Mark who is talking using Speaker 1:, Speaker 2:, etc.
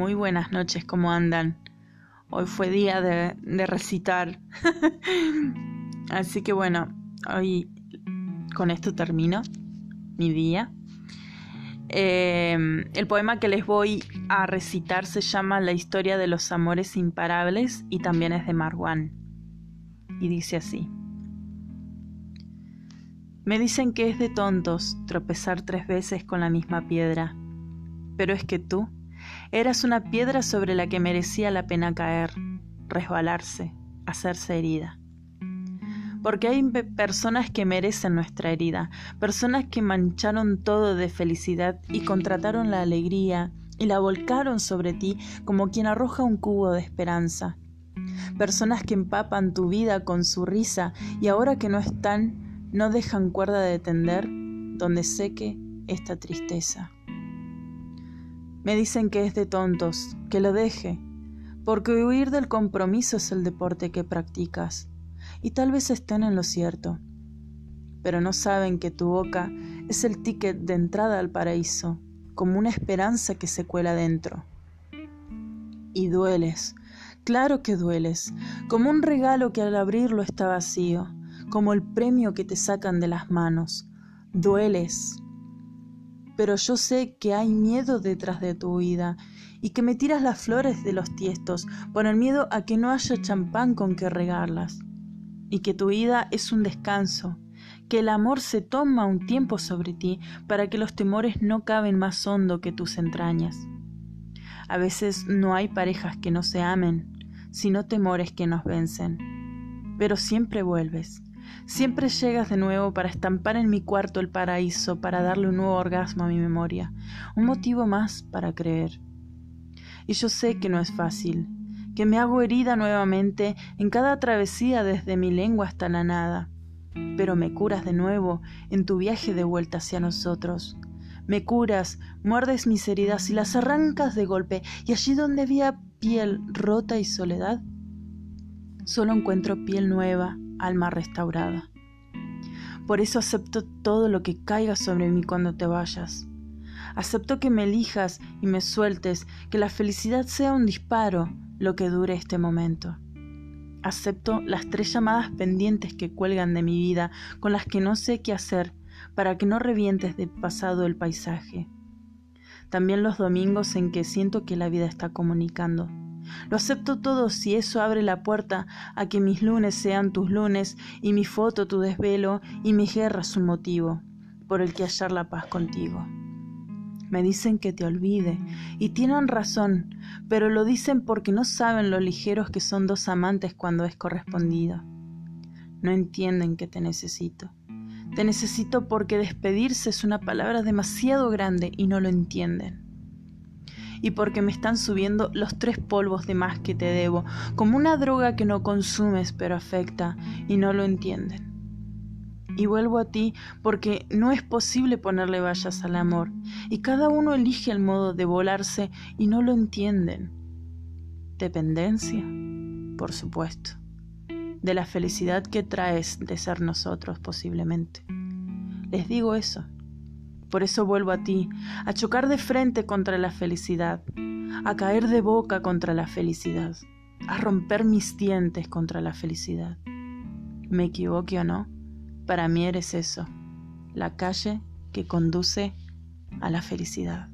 Speaker 1: Muy buenas noches, ¿cómo andan? Hoy fue día de, recitar. Así que bueno, hoy con esto termino mi día. Em, el poema que les voy a recitar se llama La historia de los amores imparables y también es de Marwan. Y dice así. Me dicen que es de tontos tropezar tres veces con la misma piedra, pero es que tú Eras una piedra sobre la que merecía la pena caer, resbalarse, hacerse herida. Porque hay personas que merecen nuestra herida, personas que mancharon todo de felicidad y contrataron la alegría y la volcaron sobre ti como quien arroja un cubo de esperanza. Personas que empapan tu vida con su risa y ahora que no están, no dejan cuerda de tender donde seque esta tristeza. Me dicen que es de tontos, que lo deje, porque huir del compromiso es el deporte que practicas, y tal vez estén en lo cierto, pero no saben que tu boca es el ticket de entrada al paraíso, como una esperanza que se cuela dentro. Y dueles, claro que dueles, como un regalo que al abrirlo está vacío, como el premio que te sacan de las manos. Dueles, pero yo sé que hay miedo detrás de tu vida y que me tiras las flores de los tiestos por el miedo a que no haya champán con que regarlas y que tu vida es un descanso, que el amor se toma un tiempo sobre ti para que los temores no caben más hondo que tus entrañas. A veces no hay parejas que no se amen, sino temores que nos vencen, pero siempre vuelves Siempre llegas de nuevo para estampar en mi cuarto el paraíso, para darle un nuevo orgasmo a mi memoria, un motivo más para creer. Y yo sé que no es fácil, que me hago herida nuevamente en cada travesía desde mi lengua hasta la nada, pero me curas de nuevo en tu viaje de vuelta hacia nosotros. Me curas, muerdes mis heridas y las arrancas de golpe, y allí donde había piel rota y soledad, solo encuentro piel nueva, alma restaurada. Por eso acepto todo lo que caiga sobre mí cuando te vayas. Acepto que me elijas y me sueltes, que la felicidad sea un disparo, lo que dure este momento. Acepto las tres llamadas pendientes que cuelgan de mi vida, con las que no sé qué hacer, para que no revientes de pasado el paisaje. También los domingos en que siento que la vida está comunicando. Lo acepto todo si eso abre la puerta a que mis lunes sean tus lunes y mi foto tu desvelo y mis guerras un motivo por el que hallar la paz contigo. Me dicen que te olvide y tienen razón, pero lo dicen porque no saben lo ligeros que son dos amantes cuando es correspondido. No entienden que te necesito. Te necesito porque despedirse es una palabra demasiado grande y no lo entienden y porque me están subiendo los tres polvos de más que te debo, como una droga que no consumes pero afecta y no lo entienden. Y vuelvo a ti porque no es posible ponerle vallas al amor, y cada uno elige el modo de volarse y no lo entienden. Dependencia, por supuesto, de la felicidad que traes de ser nosotros posiblemente. Les digo eso por eso vuelvo a ti, a chocar de frente contra la felicidad, a caer de boca contra la felicidad, a romper mis dientes contra la felicidad. Me equivoque o no, para mí eres eso, la calle que conduce a la felicidad.